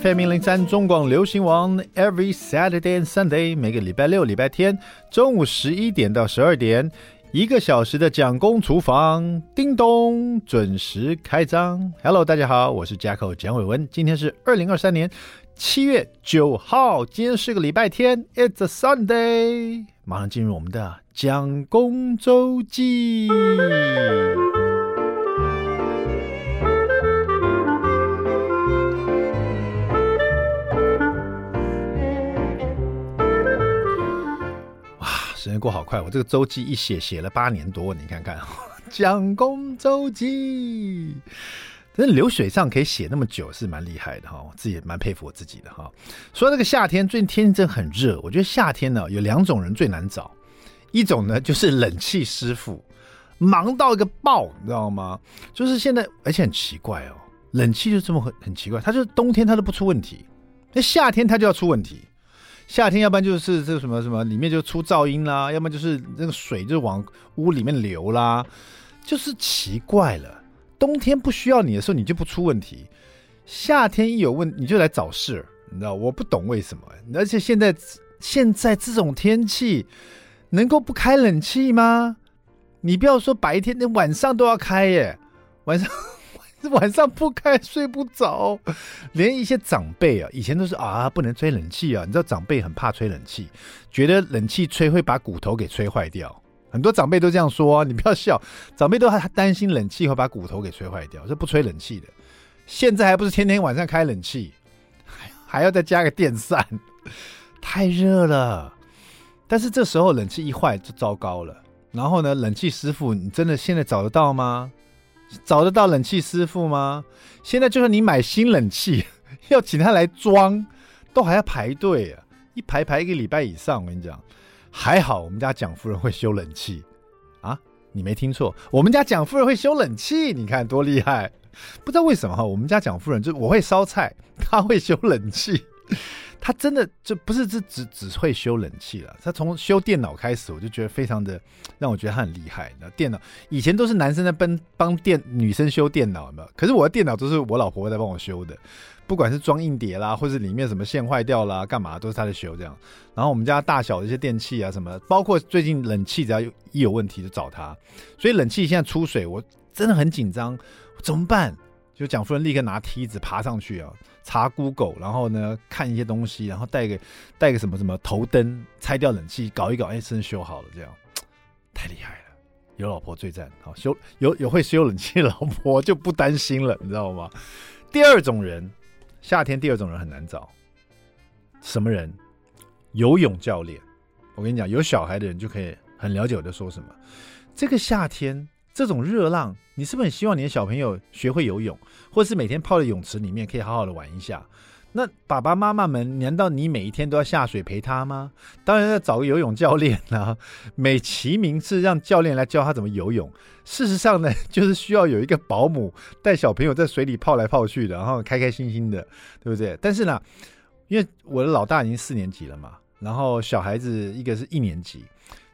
FM 零零三中广流行网，Every Saturday and Sunday，每个礼拜六、礼拜天中午十一点到十二点，一个小时的蒋公厨房，叮咚准时开张。Hello，大家好，我是 Jacko 蒋伟文，今天是二零二三年七月九号，今天是个礼拜天，It's a Sunday，马上进入我们的蒋公周记。时间过好快，我这个周记一写写了八年多，你看看，蒋公周记，真流水账可以写那么久，是蛮厉害的哈，我自己也蛮佩服我自己的哈。说这个夏天，最近天气真的很热，我觉得夏天呢有两种人最难找，一种呢就是冷气师傅，忙到一个爆，你知道吗？就是现在，而且很奇怪哦，冷气就这么很很奇怪，它就是冬天它都不出问题，那夏天它就要出问题。夏天，要不然就是这个什么什么，里面就出噪音啦；要么就是那个水就往屋里面流啦，就是奇怪了。冬天不需要你的时候，你就不出问题；夏天一有问，你就来找事，你知道？我不懂为什么。而且现在现在这种天气，能够不开冷气吗？你不要说白天，那晚上都要开耶，晚上。晚上不开睡不着，连一些长辈啊，以前都是啊不能吹冷气啊，你知道长辈很怕吹冷气，觉得冷气吹会把骨头给吹坏掉。很多长辈都这样说啊，你不要笑，长辈都还担心冷气会把骨头给吹坏掉，是不吹冷气的。现在还不是天天晚上开冷气，还还要再加个电扇，太热了。但是这时候冷气一坏就糟糕了。然后呢，冷气师傅你真的现在找得到吗？找得到冷气师傅吗？现在就算你买新冷气，要请他来装，都还要排队啊！一排排一个礼拜以上。我跟你讲，还好我们家蒋夫人会修冷气啊！你没听错，我们家蒋夫人会修冷气，你看多厉害！不知道为什么哈，我们家蒋夫人就我会烧菜，他会修冷气。他真的就不是只只只会修冷气了，他从修电脑开始，我就觉得非常的让我觉得他很厉害。那电脑以前都是男生在帮帮电女生修电脑，有没有？可是我的电脑都是我老婆在帮我修的，不管是装硬碟啦，或是里面什么线坏掉啦，干嘛都是他在修这样。然后我们家大小的一些电器啊什么，包括最近冷气只要一有问题就找他，所以冷气现在出水，我真的很紧张，怎么办？就蒋夫人立刻拿梯子爬上去啊，查 Google，然后呢看一些东西，然后带个带个什么什么头灯，拆掉冷气，搞一搞，哎，真修好了，这样 太厉害了，有老婆最赞。好修有有会修冷气的老婆 就不担心了，你知道吗？第二种人，夏天第二种人很难找，什么人？游泳教练。我跟你讲，有小孩的人就可以很了解我在说什么。这个夏天。这种热浪，你是不是很希望你的小朋友学会游泳，或是每天泡在泳池里面可以好好的玩一下？那爸爸妈妈们，难道你每一天都要下水陪他吗？当然要找个游泳教练啊，美其名是让教练来教他怎么游泳。事实上呢，就是需要有一个保姆带小朋友在水里泡来泡去的，然后开开心心的，对不对？但是呢，因为我的老大已经四年级了嘛，然后小孩子一个是一年级，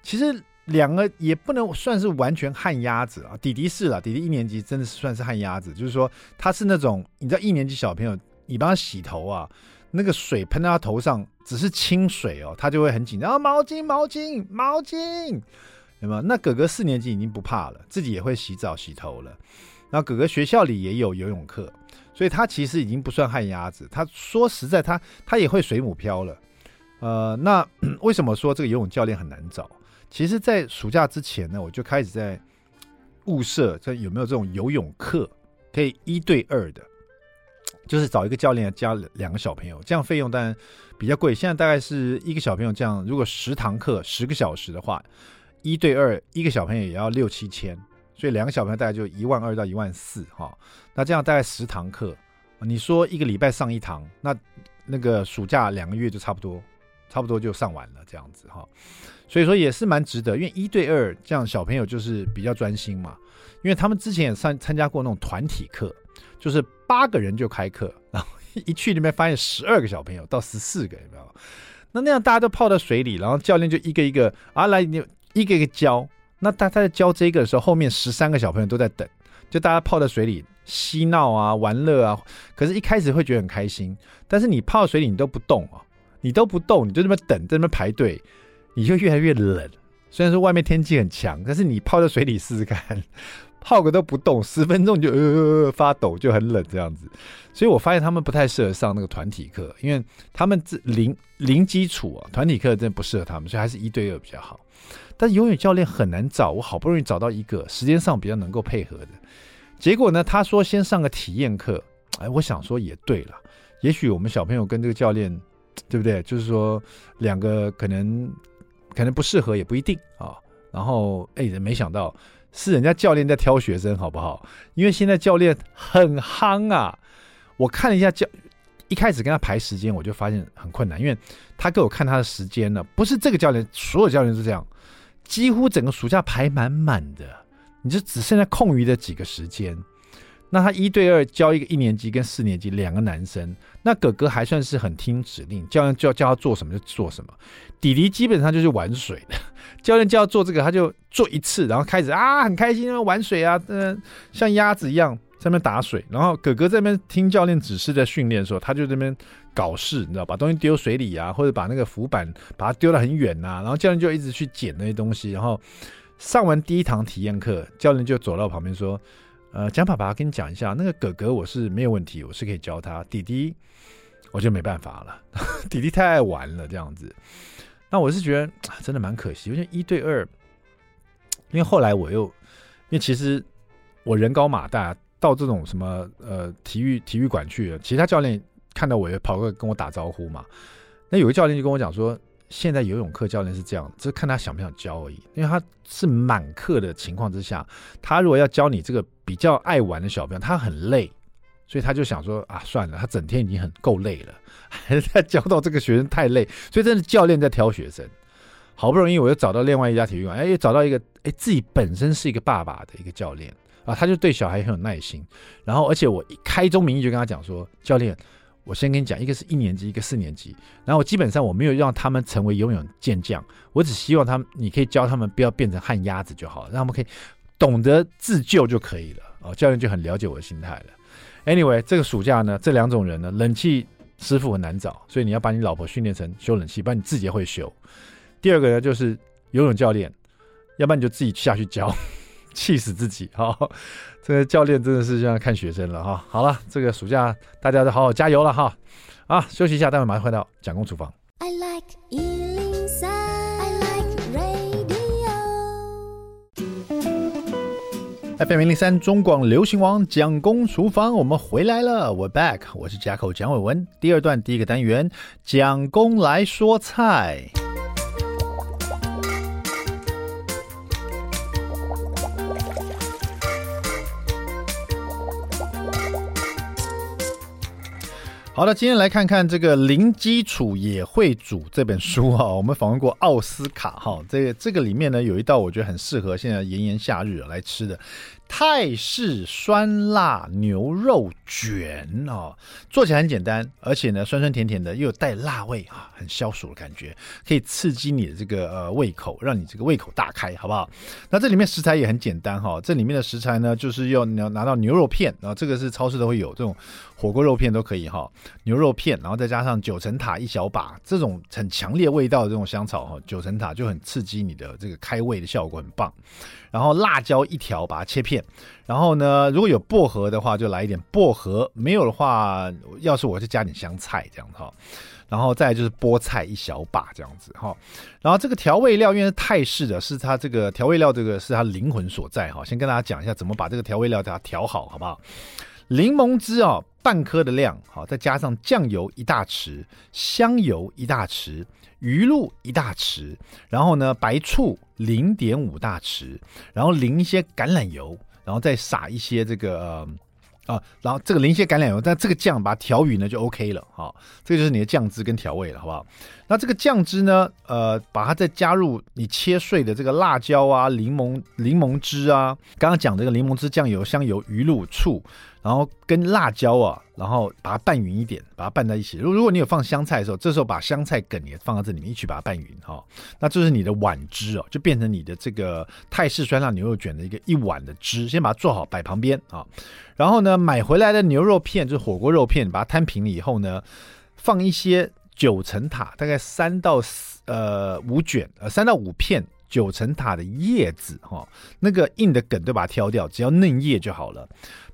其实。两个也不能算是完全旱鸭子啊，弟弟是了，弟弟一年级真的是算是旱鸭子，就是说他是那种你知道一年级小朋友，你帮他洗头啊，那个水喷到他头上只是清水哦，他就会很紧张，毛巾毛巾毛巾，有没有？那哥哥四年级已经不怕了，自己也会洗澡洗头了，然后哥哥学校里也有游泳课，所以他其实已经不算旱鸭子。他说实在他，他他也会水母漂了，呃，那为什么说这个游泳教练很难找？其实，在暑假之前呢，我就开始在物色，这有没有这种游泳课可以一对二的，就是找一个教练加两个小朋友，这样费用当然比较贵。现在大概是一个小朋友这样，如果十堂课十个小时的话，一对二一个小朋友也要六七千，所以两个小朋友大概就一万二到一万四哈。那这样大概十堂课，你说一个礼拜上一堂，那那个暑假两个月就差不多。差不多就上完了，这样子哈，所以说也是蛮值得，因为一对二这样小朋友就是比较专心嘛，因为他们之前也参参加过那种团体课，就是八个人就开课，然后一去那边发现十二个小朋友到十四个，有没有？那那样大家都泡到水里，然后教练就一个一个啊来，你一个一个教，那他他在教这个的时候，后面十三个小朋友都在等，就大家泡在水里。嬉闹啊、玩乐啊。可是，一开始会觉得很开心，但是你泡水里你都不动啊，你都不动，你就这么等，在那边排队，你就越来越冷。虽然说外面天气很强，但是你泡在水里试试看，泡个都不动，十分钟就呃发抖，就很冷这样子。所以我发现他们不太适合上那个团体课，因为他们这零零基础啊，团体课真的不适合他们，所以还是一对二比较好。但是游泳教练很难找，我好不容易找到一个时间上比较能够配合的，结果呢，他说先上个体验课，哎，我想说也对了，也许我们小朋友跟这个教练，对不对？就是说两个可能。可能不适合也不一定啊，然后哎，没想到是人家教练在挑学生，好不好？因为现在教练很夯啊。我看了一下教，一开始跟他排时间，我就发现很困难，因为他给我看他的时间呢，不是这个教练，所有教练是这样，几乎整个暑假排满满的，你就只剩下空余的几个时间。那他一对二教一个一年级跟四年级两个男生，那哥哥还算是很听指令，教练叫叫他做什么就做什么，弟弟基本上就是玩水的，教练叫他做这个他就做一次，然后开始啊很开心玩水啊，嗯、像鸭子一样在那边打水，然后哥哥在那边听教练指示在训练的时候，他就在那边搞事，你知道，把东西丢水里啊，或者把那个浮板把它丢得很远呐、啊，然后教练就一直去捡那些东西，然后上完第一堂体验课，教练就走到旁边说。呃，蒋爸爸跟你讲一下，那个哥哥我是没有问题，我是可以教他。弟弟我就没办法了，弟弟太爱玩了这样子。那我是觉得真的蛮可惜，因为一对二，因为后来我又，因为其实我人高马大，到这种什么呃体育体育馆去，其他教练看到我也跑过来跟我打招呼嘛。那有个教练就跟我讲说。现在游泳课教练是这样，就看他想不想教而已。因为他是满课的情况之下，他如果要教你这个比较爱玩的小朋友，他很累，所以他就想说啊，算了，他整天已经很够累了，还是再教到这个学生太累，所以真的教练在挑学生。好不容易我又找到另外一家体育馆，哎，又找到一个哎自己本身是一个爸爸的一个教练啊，他就对小孩很有耐心。然后而且我一开宗明义就跟他讲说，教练。我先跟你讲，一个是一年级，一个四年级。然后我基本上我没有让他们成为游泳健将，我只希望他们，你可以教他们不要变成旱鸭子就好了，让他们可以懂得自救就可以了。哦，教练就很了解我的心态了。Anyway，这个暑假呢，这两种人呢，冷气师傅很难找，所以你要把你老婆训练成修冷气，不然你自己也会修。第二个呢，就是游泳教练，要不然你就自己下去教。气死自己！哈，这个教练真的是这样看学生了哈。好了，这个暑假大家都好好加油了哈。啊，休息一下，待会马上回到蒋公厨房。I like 103, I like radio. FM 103中广流行王蒋公厨房，我们回来了，We're back，我是贾口蒋伟文。第二段第一个单元，蒋公来说菜。好的，今天来看看这个零基础也会煮这本书哈。我们访问过奥斯卡哈，这个这个里面呢有一道我觉得很适合现在炎炎夏日来吃的。泰式酸辣牛肉卷哦，做起来很简单，而且呢酸酸甜甜的，又有带辣味啊，很消暑的感觉，可以刺激你的这个呃胃口，让你这个胃口大开，好不好？那这里面食材也很简单哈，这里面的食材呢就是要你要拿到牛肉片然后，这个是超市都会有，这种火锅肉片都可以哈，牛肉片，然后再加上九层塔一小把，这种很强烈味道的这种香草哈，九层塔就很刺激你的这个开胃的效果，很棒。然后辣椒一条，把它切片。然后呢，如果有薄荷的话，就来一点薄荷；没有的话，要是我就加点香菜这样子哈。然后再就是菠菜一小把这样子哈。然后这个调味料，因为泰式的，是它这个调味料，这个是它灵魂所在哈。先跟大家讲一下怎么把这个调味料给它调好，好不好？柠檬汁哦，半颗的量，好，再加上酱油一大匙，香油一大匙。鱼露一大匙，然后呢，白醋零点五大匙，然后淋一些橄榄油，然后再撒一些这个啊，然后这个淋些橄榄油，但这个酱把它调匀了就 OK 了哈，这就是你的酱汁跟调味了，好不好？那这个酱汁呢，呃，把它再加入你切碎的这个辣椒啊、柠檬柠檬汁啊，刚刚讲这个柠檬汁、酱油、香油、鱼露、醋，然后跟辣椒啊，然后把它拌匀一点，把它拌在一起。如如果你有放香菜的时候，这时候把香菜梗也放到这里面一起把它拌匀哈、那这是你的碗汁哦，就变成你的这个泰式酸辣牛肉卷的一个一碗的汁，先把它做好摆旁边啊、然后呢，买回来的牛肉片就是火锅肉片，把它摊平了以后呢，放一些九层塔，大概三到四呃五卷呃三到五片。九层塔的叶子，哈，那个硬的梗都把它挑掉，只要嫩叶就好了。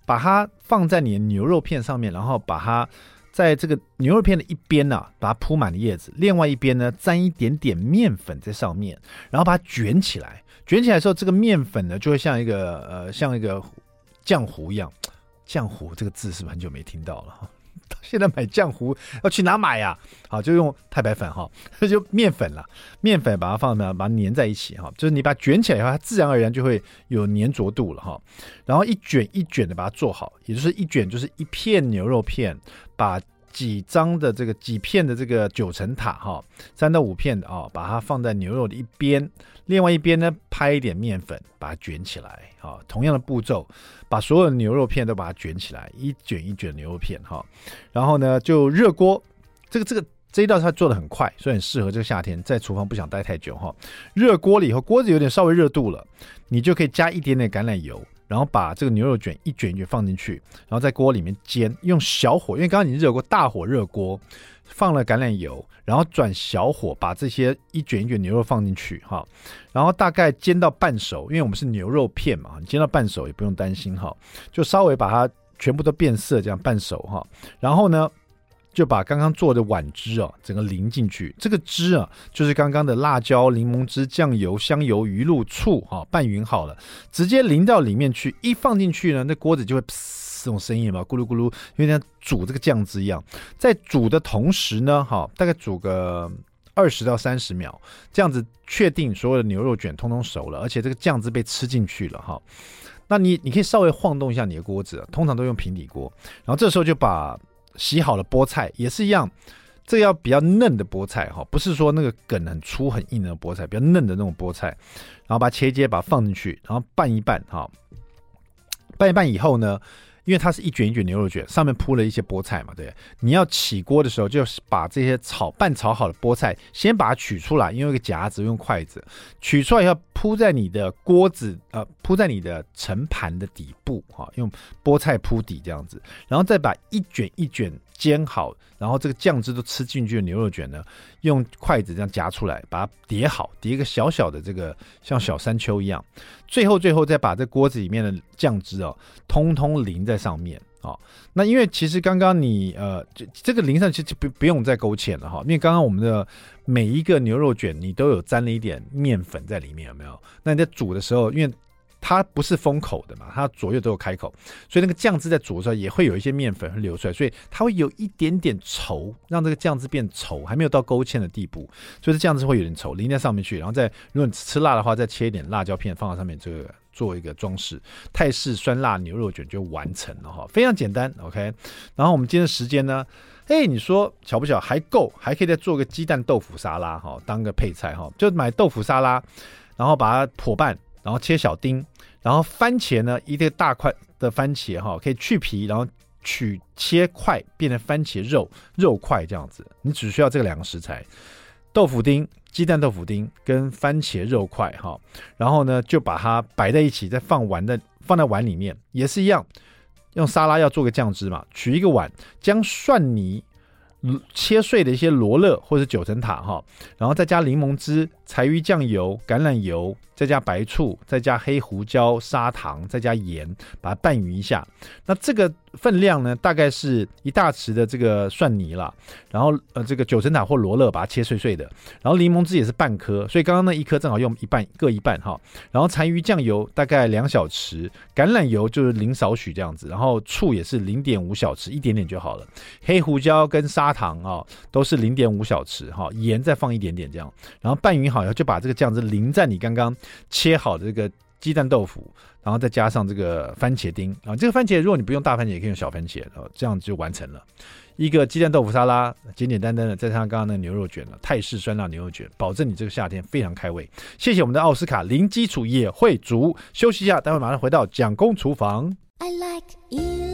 把它放在你的牛肉片上面，然后把它在这个牛肉片的一边呢、把它铺满了叶子，另外一边呢，沾一点点面粉在上面，然后把它卷起来。卷起来的时候，这个面粉呢，就会像一个呃，像一个浆糊一样。浆糊 这个字是不是很久没听到了？现在买浆糊要去哪买呀、啊？好，就用太白粉哈，那 就面粉了。面粉把它放那，把它粘在一起哈，就是你把它卷起来以后，它自然而然就会有粘着度了哈。然后一卷一卷的把它做好，也就是一卷就是一片牛肉片，把几张的这个几片的这个九层塔哈，三到五片的啊，把它放在牛肉的一边，另外一边呢拍一点面粉，把它卷起来啊。同样的步骤。把所有的牛肉片都把它卷起来，一卷一卷牛肉片哈，然后呢就热锅，这个这个这一道菜做得很快，所以很适合这个夏天在厨房不想待太久哈。热锅了以后，锅子有点稍微热度了，你就可以加一点点橄榄油，然后把这个牛肉卷一卷一卷放进去，然后在锅里面煎，用小火，因为刚刚你热过，大火热锅。放了橄榄油，然后转小火把这些一卷一卷牛肉放进去哈，然后大概煎到半熟，因为我们是牛肉片嘛，你煎到半熟也不用担心哈，就稍微把它全部都变色这样半熟哈，然后呢就把刚刚做的碗汁啊整个淋进去，这个汁啊就是刚刚的辣椒、柠檬汁、酱油、香油、鱼露、醋哈拌匀好了，直接淋到里面去，一放进去呢，那锅子就会。这种声音嘛，咕噜咕噜，因为像煮这个酱汁一样，在煮的同时呢，哈，大概煮个二十到三十秒，这样子确定所有的牛肉卷通通熟了，而且这个酱汁被吃进去了，哈。那你你可以稍微晃动一下你的锅子，通常都用平底锅，然后这时候就把洗好的菠菜也是一样，这要比较嫩的菠菜，哈，不是说那个梗很粗很硬的菠菜，比较嫩的那种菠菜，然后把它切一切，把它放进去，然后拌一拌，哈，拌一拌以后呢。因为它是一卷一卷牛肉卷，上面铺了一些菠菜嘛，对。你要起锅的时候，就是把这些炒拌炒好的菠菜，先把它取出来，用一个夹子，用筷子取出来以后，铺在你的锅子，呃，铺在你的盛盘的底部，哈，用菠菜铺底这样子，然后再把一卷一卷煎好，然后这个酱汁都吃进去的牛肉卷呢，用筷子这样夹出来，把它叠好，叠一个小小的这个像小山丘一样，最后最后再把这锅子里面的酱汁哦，通通淋在上面、哦。那因为其实刚刚你呃，这这个淋上去就不不用再勾芡了哈，因为刚刚我们的。每一个牛肉卷，你都有沾了一点面粉在里面，有没有？那你在煮的时候，因为它不是封口的嘛，它左右都有开口，所以那个酱汁在煮的时候也会有一些面粉流出来，所以它会有一点点稠，让这个酱汁变稠，还没有到勾芡的地步，所以这酱汁会有点稠，淋在上面去，然后再如果你吃辣的话，再切一点辣椒片放在上面，这个做一个装饰，泰式酸辣牛肉卷就完成了哈，非常简单，OK。然后我们今天的时间呢？哎，你说巧不巧还够，还可以再做个鸡蛋豆腐沙拉哈，当个配菜哈，就买豆腐沙拉，然后把它剖半，然后切小丁，然后番茄呢，一个大块的番茄哈，可以去皮，然后取切块变成番茄肉肉块这样子，你只需要这两个食材，豆腐丁、鸡蛋豆腐丁跟番茄肉块哈，然后呢就把它摆在一起，再放碗的放在碗里面也是一样。用沙拉要做个酱汁嘛，取一个碗，将蒜泥切碎的一些罗勒或者九层塔哈，然后再加柠檬汁、柴鱼酱油、橄榄油，再加白醋，再加黑胡椒、砂糖，再加盐，把它拌匀一下。那这个。分量呢，大概是一大匙的这个蒜泥了，然后呃，这个九层塔或罗勒把它切碎碎的，然后柠檬汁也是半颗，所以刚刚那一颗正好用一半，各一半哈。然后残余酱油大概两小匙，橄榄油就是零少许这样子，然后醋也是零点五小匙，一点点就好了。黑胡椒跟砂糖啊，都是零点五小匙哈，盐再放一点点这样，然后拌匀好以后就把这个酱汁淋在你刚刚切好的这个鸡蛋豆腐然后再加上这个番茄丁啊这个番茄如果你不用大番茄也可以用小番茄啊这样就完成了。一个鸡蛋豆腐沙拉简简单单的再加上刚刚那牛肉卷了泰式酸辣牛肉卷保证你这个夏天非常开胃。谢谢我们的奥斯卡零基础也会煮休息一下待会马上回到蒋公厨房。I like e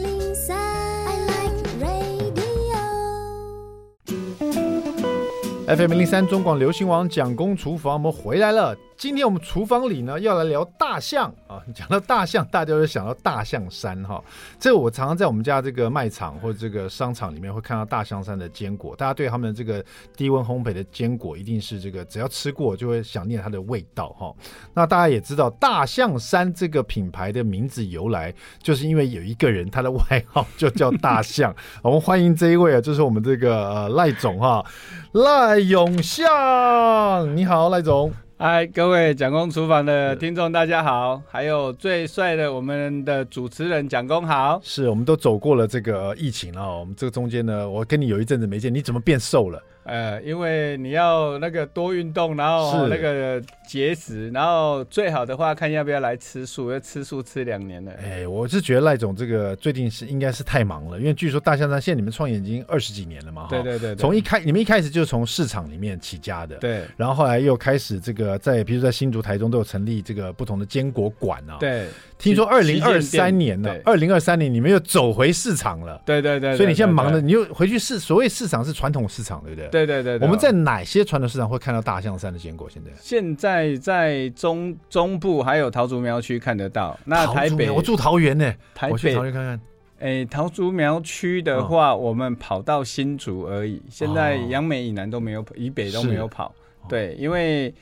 fm 零零三中广流行王蒋公厨房我们回来了。今天我们厨房里呢，要来聊大象啊。讲到大象，大家就想到大象山哈。这个我常常在我们家这个卖场或者这个商场里面会看到大象山的坚果。大家对他们这个低温烘焙的坚果，一定是这个只要吃过就会想念它的味道哈。那大家也知道，大象山这个品牌的名字由来，就是因为有一个人他的外号就叫大象。我们欢迎这一位啊，就是我们这个赖总哈，赖永相，你好，赖总。嗨，各位蒋公厨房的听众，大家好！还有最帅的我们的主持人蒋公好。是，我们都走过了这个疫情了，我们这个中间呢，我跟你有一阵子没见，你怎么变瘦了？呃，因为你要那个多运动，然后那个节食，然后最好的话看要不要来吃素，要吃素吃两年了。哎，我是觉得赖总这个最近是应该是太忙了，因为据说大象山现在你们创业已经二十几年了嘛，对对对，从一开你们一开始就从市场里面起家的，对，然后后来又开始这个在比如说在新竹、台中都有成立这个不同的坚果馆啊，对。听说二零二三年呢，二零二三年你们又走回市场了，对对对，所以你现在忙的，你又回去市，所谓市场是传统市场，对不对？对对对。我们在哪些传统市场会看到大象山的坚果？现在现在在中中部还有桃竹苗区看得到。那台北我住桃园呢，台北桃园看看。哎，桃竹苗区的话，我们跑到新竹而已。现在杨梅以南都没有，以北都没有跑。对，因为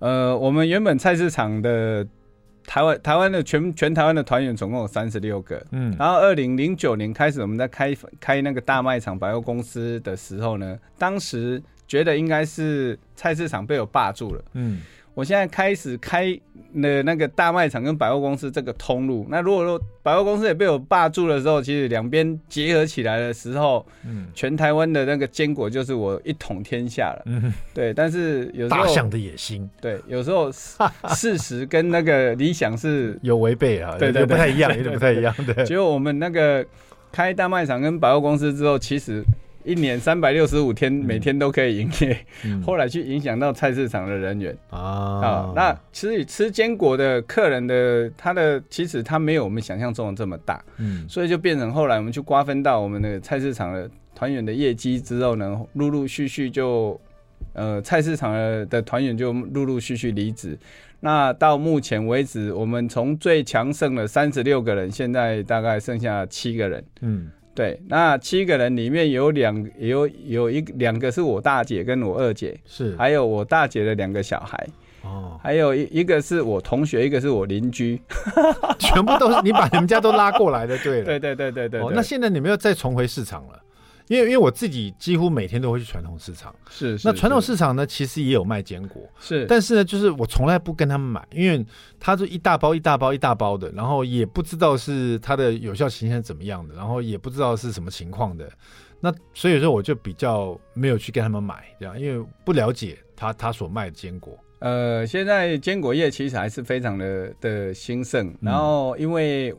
呃，我们原本菜市场的。台湾台湾的全全台湾的团员总共有三十六个，嗯，然后二零零九年开始我们在开开那个大卖场百货公司的时候呢，当时觉得应该是菜市场被我霸住了，嗯。我现在开始开了那个大卖场跟百货公司这个通路。那如果说百货公司也被我霸住的时候，其实两边结合起来的时候，嗯，全台湾的那个坚果就是我一统天下了。嗯，对。但是有时候大象的野心，对，有时候 事实跟那个理想是有违背啊，对，对，对，不太一样，有点不太一样。对，结果我们那个开大卖场跟百货公司之后，其实。一年三百六十五天，每天都可以营业。嗯、后来去影响到菜市场的人员啊，啊，那吃吃坚果的客人的他的其实他没有我们想象中的这么大，嗯，所以就变成后来我们去瓜分到我们的菜市场的团员的业绩之后呢，陆陆续续就呃菜市场的团员就陆陆续续离职。那到目前为止，我们从最强盛的三十六个人，现在大概剩下七个人，嗯。对，那七个人里面有两有有一两个是我大姐跟我二姐，是。还有我大姐的两个小孩，哦，还有一一个是我同学，一个是我邻居，全部都是你把你们家都拉过来的，对了，对对对对对，那现在你们又再重回市场了。因为因为我自己几乎每天都会去传统市场，是，是，那传统市场呢，其实也有卖坚果，是，但是呢，就是我从来不跟他们买，因为他就一大包一大包一大包的，然后也不知道是它的有效期限怎么样的，然后也不知道是什么情况的，那所以说我就比较没有去跟他们买，这样，因为不了解他他所卖的坚果。呃，现在坚果业其实还是非常的的兴盛，然后因为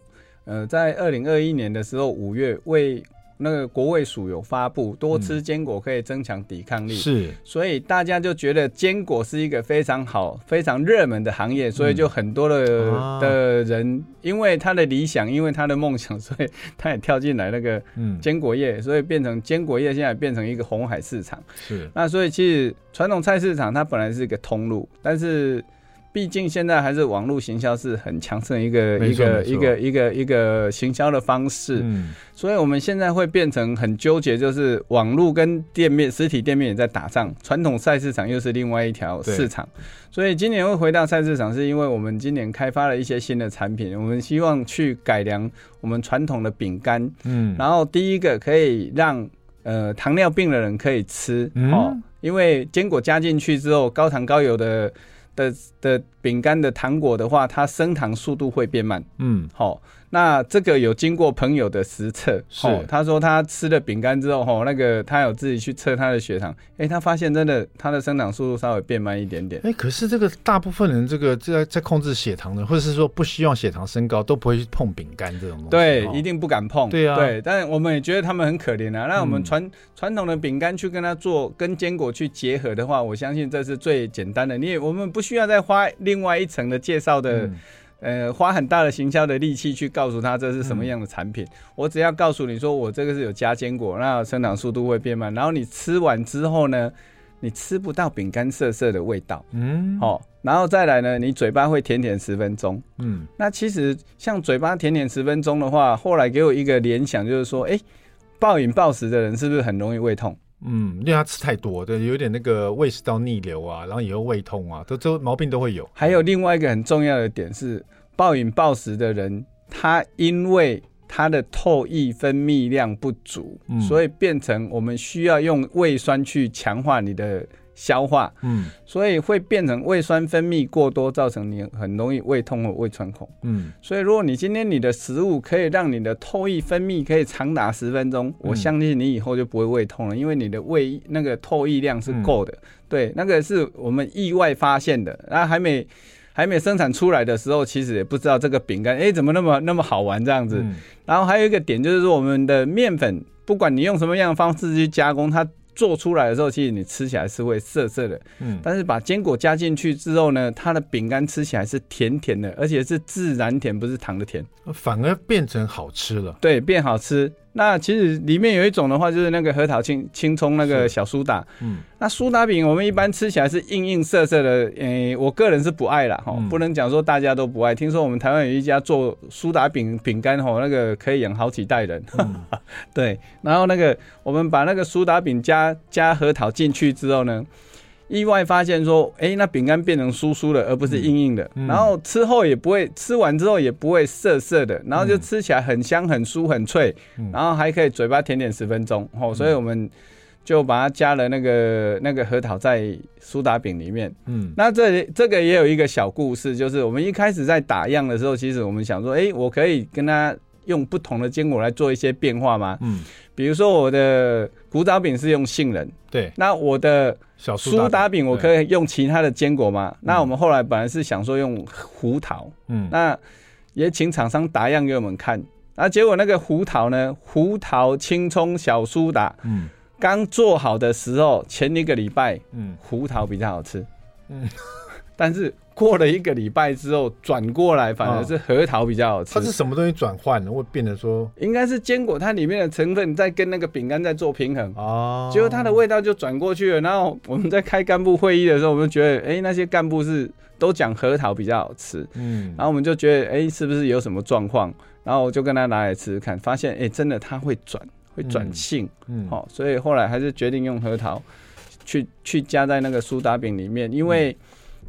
呃，在二零二一年的时候五月为那个国卫署有发布，多吃坚果可以增强抵抗力，嗯，是，所以大家就觉得坚果是一个非常好、非常热门的行业，所以就很多的、嗯、的人，因为他的理想，因为他的梦想，所以他也跳进来那个坚果业，所以变成坚果业现在变成一个红海市场。是，那所以其实传统菜市场它本来是一个通路，但是。毕竟现在还是网络行销是很强盛一个一个一个一个一个行销的方式，嗯，所以我们现在会变成很纠结，就是网络跟店面实体店面也在打仗，传统菜市场又是另外一条市场，所以今年会回到菜市场，是因为我们今年开发了一些新的产品，我们希望去改良我们传统的饼干，嗯，然后第一个可以让呃糖尿病的人可以吃，哦，因为坚果加进去之后，高糖高油的。的的饼干的糖果的话，它升糖速度会变慢。嗯，好。那这个有经过朋友的实测，是、哦、他说他吃了饼干之后，吼、哦，那个他有自己去测他的血糖，哎、欸，他发现真的他的生长速度稍微变慢一点点。哎、欸，可是这个大部分人这个在在控制血糖的，或者是说不希望血糖升高，都不会去碰饼干这种东西。对、哦，一定不敢碰。对啊，对，但我们也觉得他们很可怜啊。那我们传传、嗯、统的饼干去跟他做跟坚果去结合的话，我相信这是最简单的。你也我们不需要再花另外一层的介绍的。嗯呃，花很大的行销的力气去告诉他这是什么样的产品。嗯、我只要告诉你说，我这个是有加坚果，那生长速度会变慢。然后你吃完之后呢，你吃不到饼干涩涩的味道，嗯，哦，然后再来呢，你嘴巴会甜甜十分钟，嗯，那其实像嘴巴甜甜十分钟的话，后来给我一个联想，就是说，哎、欸，暴饮暴食的人是不是很容易胃痛？嗯，因为他吃太多，对，有点那个胃食道逆流啊，然后以后胃痛啊，都都毛病都会有。还有另外一个很重要的点是，暴饮暴食的人，他因为他的唾液分泌量不足，嗯，所以变成我们需要用胃酸去强化你的消化，嗯，所以会变成胃酸分泌过多，造成你很容易胃痛或胃穿孔，嗯，所以如果你今天你的食物可以让你的唾液分泌可以长达十分钟，我相信你以后就不会胃痛了，因为你的胃那个唾液量是够的，对，那个是我们意外发现的，然后还没。还没生产出来的时候，其实也不知道这个饼干，哎，怎么那么那么好玩这样子。然后还有一个点就是说，我们的面粉，不管你用什么样的方式去加工，它做出来的时候，其实你吃起来是会涩涩的。嗯。但是把坚果加进去之后呢，它的饼干吃起来是甜甜的，而且是自然甜，不是糖的甜，反而变成好吃了。对，变好吃。那其实里面有一种的话，就是那个核桃青青葱那个小苏打，嗯，那苏打饼我们一般吃起来是硬硬涩涩的，诶、欸，我个人是不爱啦，哈、嗯，不能讲说大家都不爱。听说我们台湾有一家做苏打饼饼干，哈，那个可以养好几代人，嗯、对。然后那个我们把那个苏打饼加加核桃进去之后呢，意外发现说，哎、欸，那饼干变成酥酥的，而不是硬硬的。嗯、然后吃后也不会，吃完之后也不会涩涩的，然后就吃起来很香、很酥、很脆，嗯、然后还可以嘴巴甜点十分钟。哦，所以我们就把它加了那个那个核桃在苏打饼里面。嗯，那这这个也有一个小故事，就是我们一开始在打样的时候，其实我们想说，哎、欸，我可以跟他用不同的坚果来做一些变化吗？嗯，比如说我的古早饼是用杏仁，对，那我的。小苏打饼我可以用其他的坚果吗？那我们后来本来是想说用胡桃，嗯，那也请厂商打样给我们看，那结果那个胡桃呢，胡桃、青葱、小苏打，嗯，刚做好的时候前一个礼拜，嗯，胡桃比较好吃，嗯，但是。过了一个礼拜之后，转过来反而是核桃比较好吃。它是什么东西转换了，会变得说应该是坚果，它里面的成分在跟那个饼干在做平衡哦，结果它的味道就转过去了。然后我们在开干部会议的时候，我们觉得，哎、欸，那些干部是都讲核桃比较好吃，嗯，然后我们就觉得，哎、欸，是不是有什么状况？然后我就跟他拿来吃吃看，发现，哎、欸，真的它会转，会转性，嗯，好、所以后来还是决定用核桃去去加在那个苏打饼里面，因为。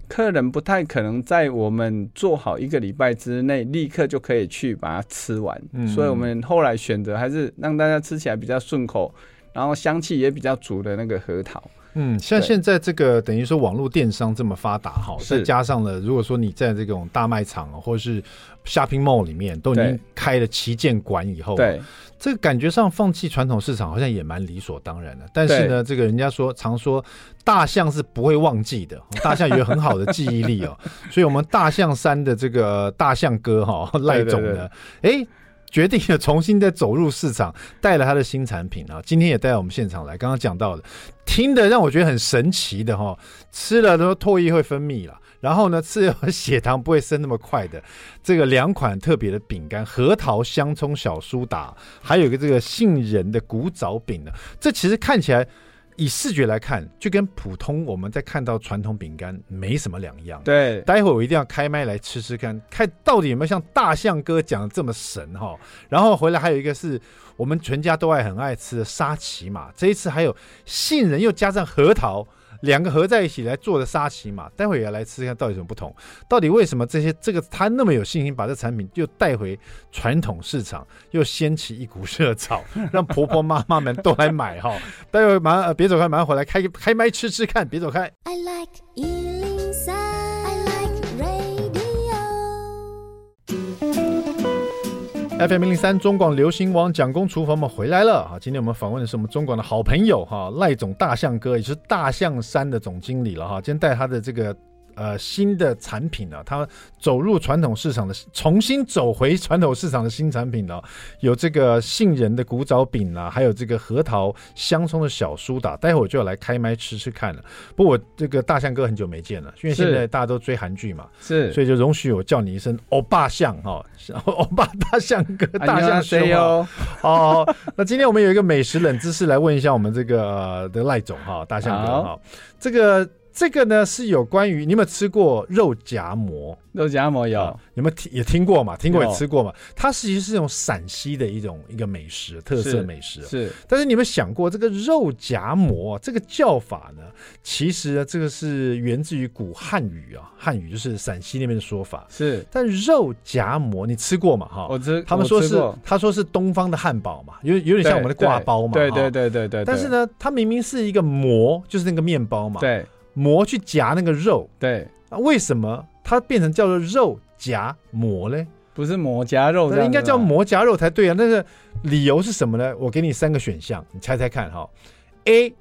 客人不太可能在我们做好一个礼拜之内立刻就可以去把它吃完，嗯，所以我们后来选择还是让大家吃起来比较顺口，然后香气也比较足的那个核桃。嗯，像现在这个等于说网络电商这么发达哈，再加上了如果说你在这种大卖场或者是 shopping mall 里面都已经开了旗舰馆以后，对。这个感觉上放弃传统市场好像也蛮理所当然的，但是呢，这个人家说常说大象是不会忘记的，大象有很好的记忆力哦，所以我们大象山的这个大象哥哈赖总呢，哎，决定了重新再走入市场，带了他的新产品啊，今天也带到我们现场来，刚刚讲到的，听的让我觉得很神奇的哈，吃了都唾液会分泌了。然后呢，吃了血糖不会升那么快的这个两款特别的饼干，核桃香葱小苏打，还有一个这个杏仁的古早饼呢。这其实看起来以视觉来看，就跟普通我们在看到传统饼干没什么两样。对，待会我一定要开麦来吃吃看，看到底有没有像大象哥讲的这么神哈。然后回来还有一个是我们全家都爱很爱吃的沙琪玛，这一次还有杏仁又加上核桃。两个合在一起来做的沙琪玛，待会也要来吃一下到底有什么不同？到底为什么这些这个他那么有信心把这产品又带回传统市场，又掀起一股热潮，让婆婆妈妈们都来买哈？待会马上呃别走开，马上回来开开麦吃吃看，别走开。I like FM 零零三中广流行网蒋公厨房，我们回来了啊！今天我们访问的是我们中广的好朋友哈赖总大象哥，也是大象山的总经理了哈。今天带他的这个呃新的产品呢、啊，它走入传统市场的，重新走回传统市场的新产品呢、啊，有这个杏仁的古早饼啦、啊，还有这个核桃香葱的小苏打，待会我就要来开麦吃吃看了。不过我这个大象哥很久没见了，因为现在大家都追韩剧嘛，是，所以就容许我叫你一声欧巴象哈，欧巴大象哥，大象兄哦。好，那今天我们有一个美食冷知识来问一下我们这个的赖总哈，大象哥哈，这个。这个呢是有关于你有没有吃过肉夹馍？肉夹馍有，有，有没有听也听过嘛？听过也吃过嘛？它其实是用陕西的一种一个美食特色美食是。是，但是你有没有想过这个肉夹馍这个叫法呢？其实呢，这个是源自于古汉语啊，汉语就是陕西那边的说法。是，但肉夹馍你吃过嘛？哈，我吃。他们说是他说是东方的汉堡嘛，有有点像我们的挂包嘛。对对对对对，对。但是呢，它明明是一个馍，就是那个面包嘛。对。馍去夹那个肉，对，那为什么它变成叫做肉夹馍呢？不是馍夹肉，那应该叫馍夹肉才对啊。那个理由是什么呢？我给你三个选项，你猜猜看哈。A，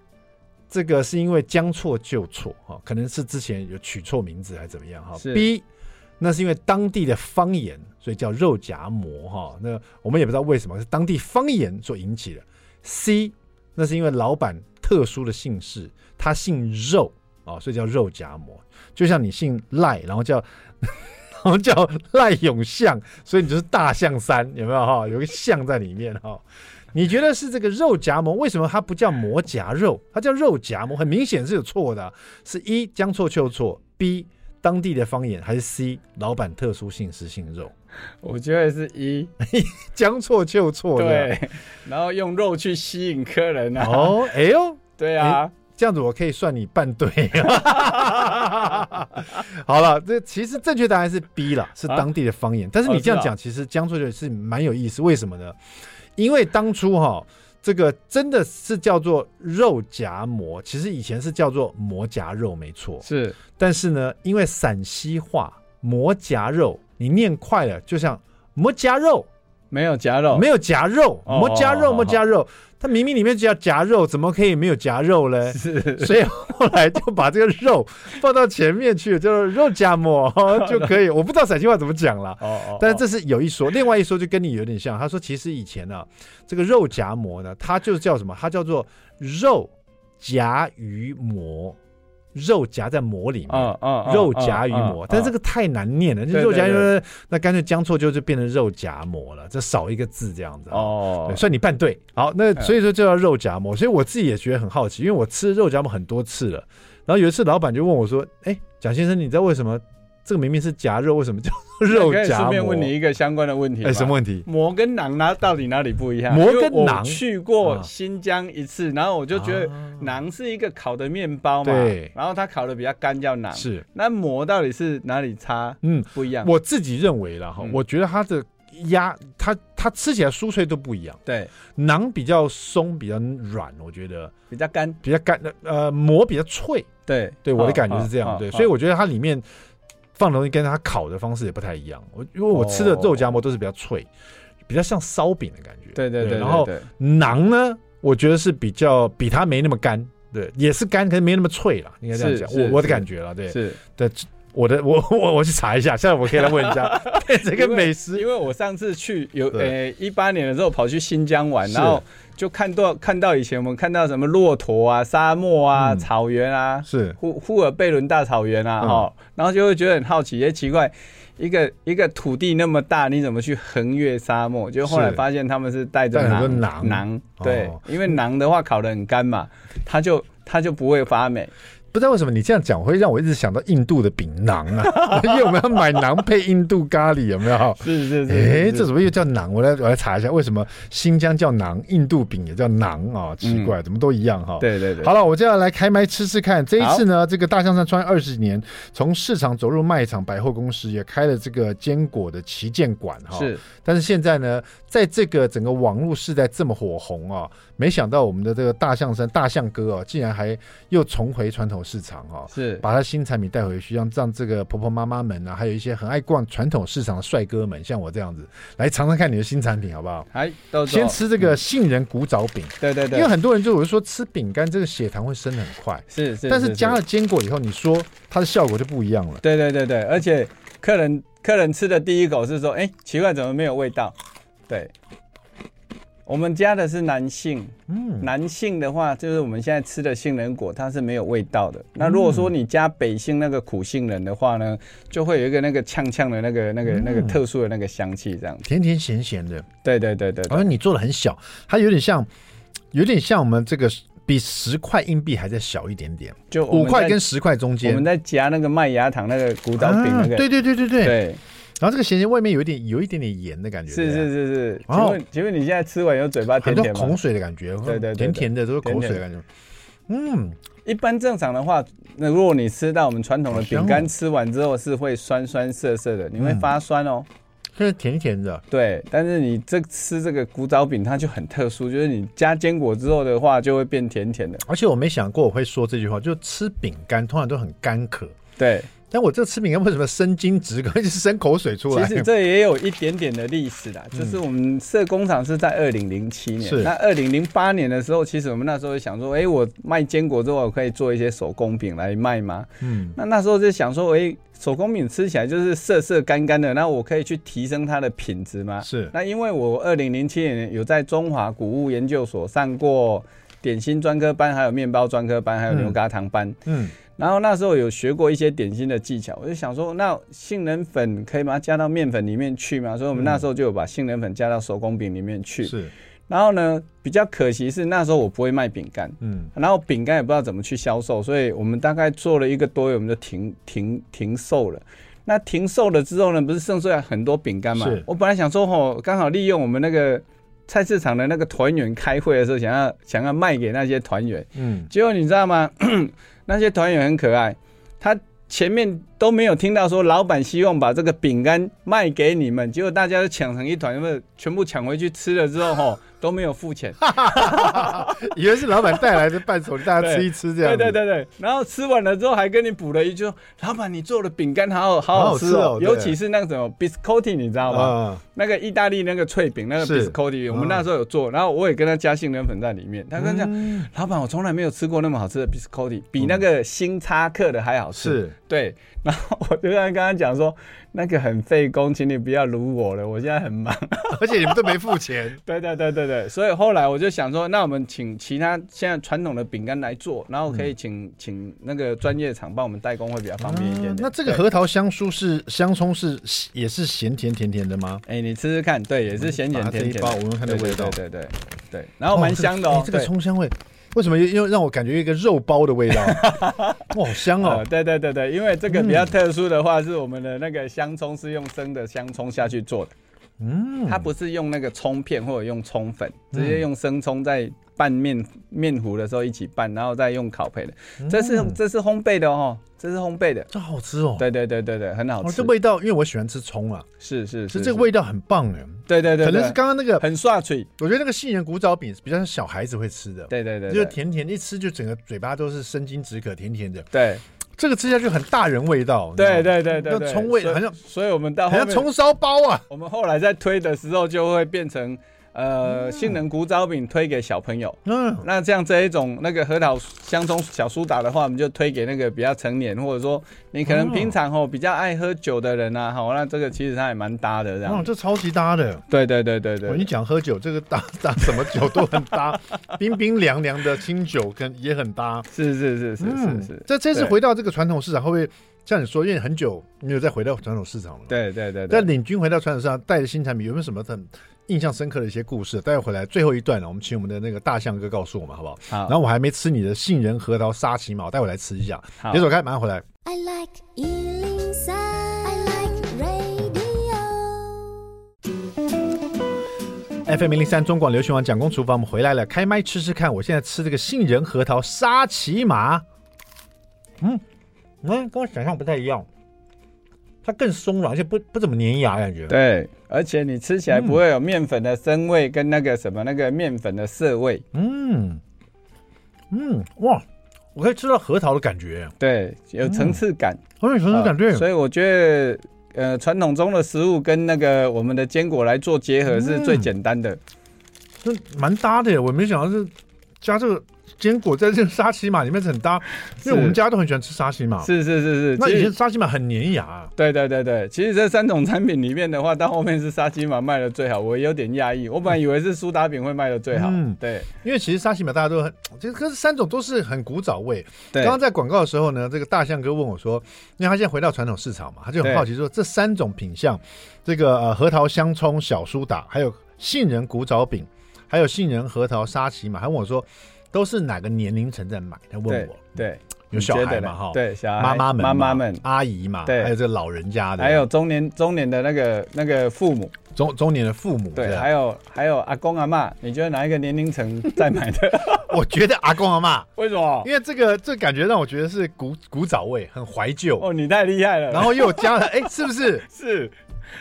这个是因为将错就错哈，可能是之前有取错名字还是怎么样哈。B，那是因为当地的方言，所以叫肉夹馍哈。那我们也不知道为什么是当地方言所引起的。C，那是因为老板特殊的姓氏，他姓肉。哦，所以叫肉夹馍，就像你姓赖，然后叫，然后叫赖永象，所以你就是大象山，有没有哈？有个象在里面哈。你觉得是这个肉夹馍？为什么它不叫馍夹肉，它叫肉夹馍？很明显是有错的，是一将错就错，B 当地的方言，还是 C 老板特殊姓氏姓肉？我觉得是一 将错就错，对，然后用肉去吸引客人啊。哦，哎呦，对啊。欸这样子我可以算你半对。好了，这其实正确答案是 B 了，是当地的方言。但是你这样讲，其实将错就是蛮有意思。为什么呢？因为当初哈，这个真的是叫做肉夹馍，其实以前是叫做馍夹肉，没错。是，但是呢，因为陕西话馍夹肉，你念快了，就像馍夹肉，没有夹肉，没有夹肉，没夹肉，没夹肉。它明明里面就要夹肉，怎么可以没有夹肉呢？是，所以后来就把这个肉放到前面去，就是肉夹馍 就可以。我不知道陕西话怎么讲了，哦哦，但是这是有一说，另外一说就跟你有点像。他说其实以前呢、啊，这个肉夹馍呢，它就是叫什么？它叫做肉夹鱼馍。肉夹在馍里面，肉夹于馍，但这个太难念了。就、哦、肉夹于，那干脆将错就就变成肉夹馍了，这少一个字这样子。哦，算你半对。好，那所以说就叫肉夹馍。所以我自己也觉得很好奇，因为我吃肉夹馍很多次了。然后有一次老板就问我说：“哎、欸，蒋先生，你知道为什么？”这个明明是夹肉，为什么叫肉夹馍？顺便问你一个相关的问题。哎，什么问题？馍跟馕哪到底哪里不一样？馍跟馕去过新疆一次，然后我就觉得馕是一个烤的面包嘛，对，然后它烤的比较干，叫馕。是，那馍到底是哪里差？嗯，不一样。我自己认为了哈，我觉得它的鸭，它它吃起来酥脆都不一样。对，馕比较松，比较软，我觉得比较干，比较干的。呃，馍比较脆。对，对，我的感觉是这样。对，所以我觉得它里面。放的东西跟它烤的方式也不太一样。我因为我吃的肉夹馍都是比较脆，比较像烧饼的感觉。对对对。然后馕呢，我觉得是比较比它没那么干，对，也是干，可是没那么脆了。应该这样讲，我我的感觉了，对。是。对，我的我我我去查一下，现在我可以来问一下 这个美食，因为我上次去有呃一八年的时候跑去新疆玩，然后。就看到看到以前我们看到什么骆驼啊、沙漠啊、嗯、草原啊，是呼呼尔贝伦大草原啊，哦、嗯，然后就会觉得很好奇，也奇怪，一个一个土地那么大，你怎么去横越沙漠？就后来发现他们是带着饢饢，对，哦、因为饢的话烤的很干嘛，它就它就不会发霉。不知道为什么你这样讲会让我一直想到印度的饼馕啊，因为我们要买馕配印度咖喱，有没有？是是是。哎，这怎么又叫馕？我来我来查一下，为什么新疆叫馕，印度饼也叫馕啊？奇怪，怎么都一样哈？对对对。好了，我就要来开麦吃吃看。这一次呢，这个大象山创业二十年，从市场走入卖场、百货公司，也开了这个坚果的旗舰馆哈。是。但是现在呢，在这个整个网络时代这么火红啊，没想到我们的这个大象山大象哥啊，竟然还又重回传统。市场哈、哦，是把他新产品带回去，让让这个婆婆妈妈们啊，还有一些很爱逛传统市场的帅哥们，像我这样子，来尝尝看你的新产品好不好？哎，先吃这个杏仁古早饼、嗯，对对对，因为很多人就会说吃饼干这个血糖会升的很快，是是，但是加了坚果以后，你说它的效果就不一样了。对对对对，而且客人客人吃的第一口是说，哎，奇怪，怎么没有味道？对。我们加的是南杏，嗯，南杏的话，就是我们现在吃的杏仁果，它是没有味道的。那如果说你加北杏那个苦杏仁的话呢，就会有一个那个呛呛的那个、那个、那个特殊的那个香气，这样甜甜咸咸的。对对对对，而且你做的很小，它有点像，有点像我们这个比十块硬币还再小一点点，就五块跟十块中间。我们在夹那个麦芽糖那个古早饼那个，对对对对对。对。然后这个咸咸外面有一点有一点点盐的感觉，是是是是。请问请问你现在吃完有嘴巴甜甜吗？口水的感觉，对对，对，甜甜的都是口水的感觉。嗯，一般正常的话，那如果你吃到我们传统的饼干，吃完之后是会酸酸涩涩的，你会发酸哦。现在甜甜的，对。但是你这吃这个古早饼，它就很特殊，就是你加坚果之后的话，就会变甜甜的。而且我没想过我会说这句话，就吃饼干通常都很干渴，对。但我这吃饼干为什么生津止渴，就是生口水出来？其实这也有一点点的历史啦，就是我们设工厂是在二零零七年，那二零零八年的时候，其实我们那时候想说，哎，我卖坚果之后，我可以做一些手工饼来卖吗？嗯，那那时候就想说，哎，手工饼吃起来就是涩涩干干的，那我可以去提升它的品质吗？是。那因为我二零零七年有在中华谷物研究所上过点心专科班，还有面包专科班，还有牛轧糖班，嗯。嗯然后那时候有学过一些点心的技巧，我就想说，那杏仁粉可以把它加到面粉里面去嘛？所以我们那时候就有把杏仁粉加到手工饼里面去。是。然后呢，比较可惜是那时候我不会卖饼干，嗯。然后饼干也不知道怎么去销售，所以我们大概做了一个多月，我们就停停停售了。那停售了之后呢，不是剩下很多饼干嘛？是。我本来想说，吼，刚好利用我们那个菜市场的那个团员开会的时候，想要想要卖给那些团员。嗯。结果你知道吗？那些团员很可爱，他前面都没有听到说老板希望把这个饼干卖给你们，结果大家都抢成一团，因为全部抢回去吃了之后，吼。都没有付钱，以为是老板带来的伴手礼，大家吃一吃这样。对对对对，然后吃完了之后还跟你补了一句：“老板，你做的饼干好好好好吃哦，尤其是那个什么 biscotti，你知道吗？那个意大利那个脆饼，那个 biscotti，我们那时候有做，然后我也跟他加杏仁粉在里面。他跟他讲：老板，我从来没有吃过那么好吃的 biscotti，比那个星巴克的还好吃。对，然后我就跟他讲说。”那个很费工，请你不要撸我了，我现在很忙，而且你们都没付钱。对对对对对，所以后来我就想说，那我们请其他现在传统的饼干来做，然后可以请、嗯、请那个专业厂帮我们代工，会比较方便一点点。那这个核桃香酥是香葱是也是咸甜甜甜的吗？哎、欸，你吃吃看，对，也是咸甜甜甜的。包我们看的味道，对对对对，对，然后蛮香的哦，这个葱香味。为什么又让我感觉一个肉包的味道？哇，好香哦！对对对对，因为这个比较特殊的话，是我们的那个香葱是用生的香葱下去做的。嗯，它不是用那个葱片或者用葱粉，直接用生葱在拌面面糊的时候一起拌，然后再用烤焙的。这是这是烘焙的哦。这是烘焙的，这好吃哦！对对对对对，很好吃。这味道，因为我喜欢吃葱啊，是是是，这个味道很棒哎。对对对，可能是刚刚那个很刷嘴。我觉得那个杏仁古早饼比较像小孩子会吃的。对对对，就是甜甜，一吃就整个嘴巴都是生津止渴，甜甜的。对，这个吃下去很大人味道。对对对对，那葱味好像，所以我们到好像葱烧包啊。我们后来在推的时候就会变成。呃，杏仁古早饼推给小朋友，嗯，那这样这一种那个核桃香葱小苏打的话，我们就推给那个比较成年，或者说你可能平常哦比较爱喝酒的人啊，好，那这个其实它也蛮搭的，这样。哦，这超级搭的。对对对对对。我一讲喝酒，这个搭搭什么酒都很搭，冰冰凉凉的清酒跟也很搭。是是是是是是。这这次回到这个传统市场，会不会像你说，因为很久没有再回到传统市场了？对对对。在领军回到传统市场，带着新产品，有没有什么很？印象深刻的一些故事，待会回来最后一段呢，我们请我们的那个大象哥告诉我们好不好？好。然后我还没吃你的杏仁核桃沙琪玛，待会来吃一下。好，别走开，马上回来。I like 103, I like radio. FM 零零三中广流行网蒋公厨房，我们回来了，开麦吃吃看。我现在吃这个杏仁核桃沙琪玛，嗯，嗯，跟我想象不太一样。它更松软，而且不不怎么粘牙，感觉。对，而且你吃起来不会有面粉的生味跟那个什么那个面粉的涩味。嗯，嗯，哇，我可以吃到核桃的感觉，对，有层次感，很有层次感，对。所以我觉得，呃，传统中的食物跟那个我们的坚果来做结合是最简单的，这蛮搭的耶。我没想到是加这个。坚果在这个沙琪玛里面是很搭，因为我们家都很喜欢吃沙琪玛。是是是是，那以前沙琪玛很粘牙。对对对对，其实这三种产品里面的话，到后面是沙琪玛卖的最好。我有点讶异，我本来以为是苏打饼会卖的最好。嗯，对，因为其实沙琪玛大家都很，其实可是三种都是很古早味。对，刚刚在广告的时候呢，这个大象哥问我说，因为他现在回到传统市场嘛，他就很好奇说，这三种品相，这个呃核桃香葱小苏打，还有杏仁古早饼，还有杏仁核桃沙琪玛，还问我说。都是哪个年龄层在买？他问我，对，有小孩嘛？哈，对，小孩妈妈们、妈妈们、阿姨嘛，对，还有这个老人家的，还有中年中年的那个那个父母，中中年的父母，对，还有还有阿公阿妈，你觉得哪一个年龄层在买的？我觉得阿公阿妈，为什么？因为这个这感觉让我觉得是古古早味，很怀旧。哦，你太厉害了，然后又加了，哎，是不是？是，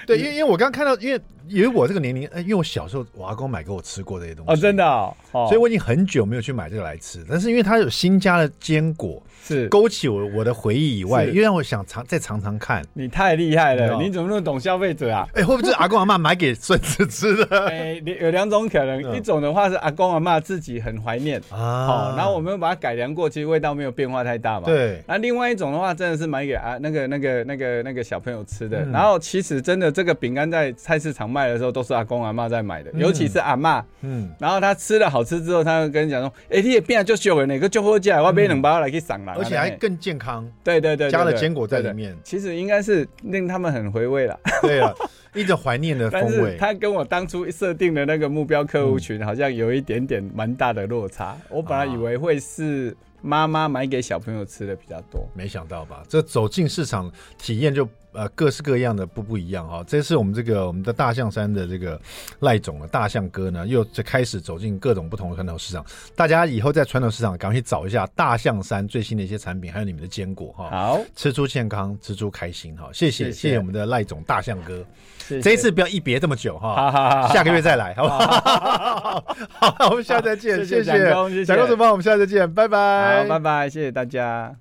对，因为因为我刚看到，因为。因为我这个年龄，因为我小时候我阿公买给我吃过这些东西哦，真的哦，所以我已经很久没有去买这个来吃。但是因为它有新加的坚果，是勾起我我的回忆以外，又让我想尝再尝尝看。你太厉害了，你怎么那么懂消费者啊？哎，会不会是阿公阿妈买给孙子吃的？哎，有两种可能，一种的话是阿公阿妈自己很怀念啊，好，然后我们把它改良过，其实味道没有变化太大嘛。对。那另外一种的话，真的是买给啊那个那个那个那个小朋友吃的。然后其实真的这个饼干在菜市场卖的时候，都是阿公。阿妈在买的，尤其是阿妈，嗯，然后他吃了好吃之后，他会跟你讲说：“哎，你也变就修了哪个就好吃，我买两包来去赏了，而且还更健康。”对对对，加了坚果在里面，其实应该是令他们很回味了。对啊，一种怀念的风味。他跟我当初设定的那个目标客户群好像有一点点蛮大的落差。我本来以为会是妈妈买给小朋友吃的比较多，没想到吧？这走进市场体验就。呃，各式各样的不不一样哈、哦。这次我们这个我们的大象山的这个赖总的大象哥呢，又在开始走进各种不同的传统市场。大家以后在传统市场赶快去找一下大象山最新的一些产品，还有你们的坚果哈。好，吃出健康，吃出开心哈。谢谢谢谢，我们的赖总大象哥。谢谢这一次不要一别这么久哈。下个月再来，好不好？好，我们下次再见。谢谢蒋公，主帮我们下次再见，拜拜。好，拜拜，谢谢大家。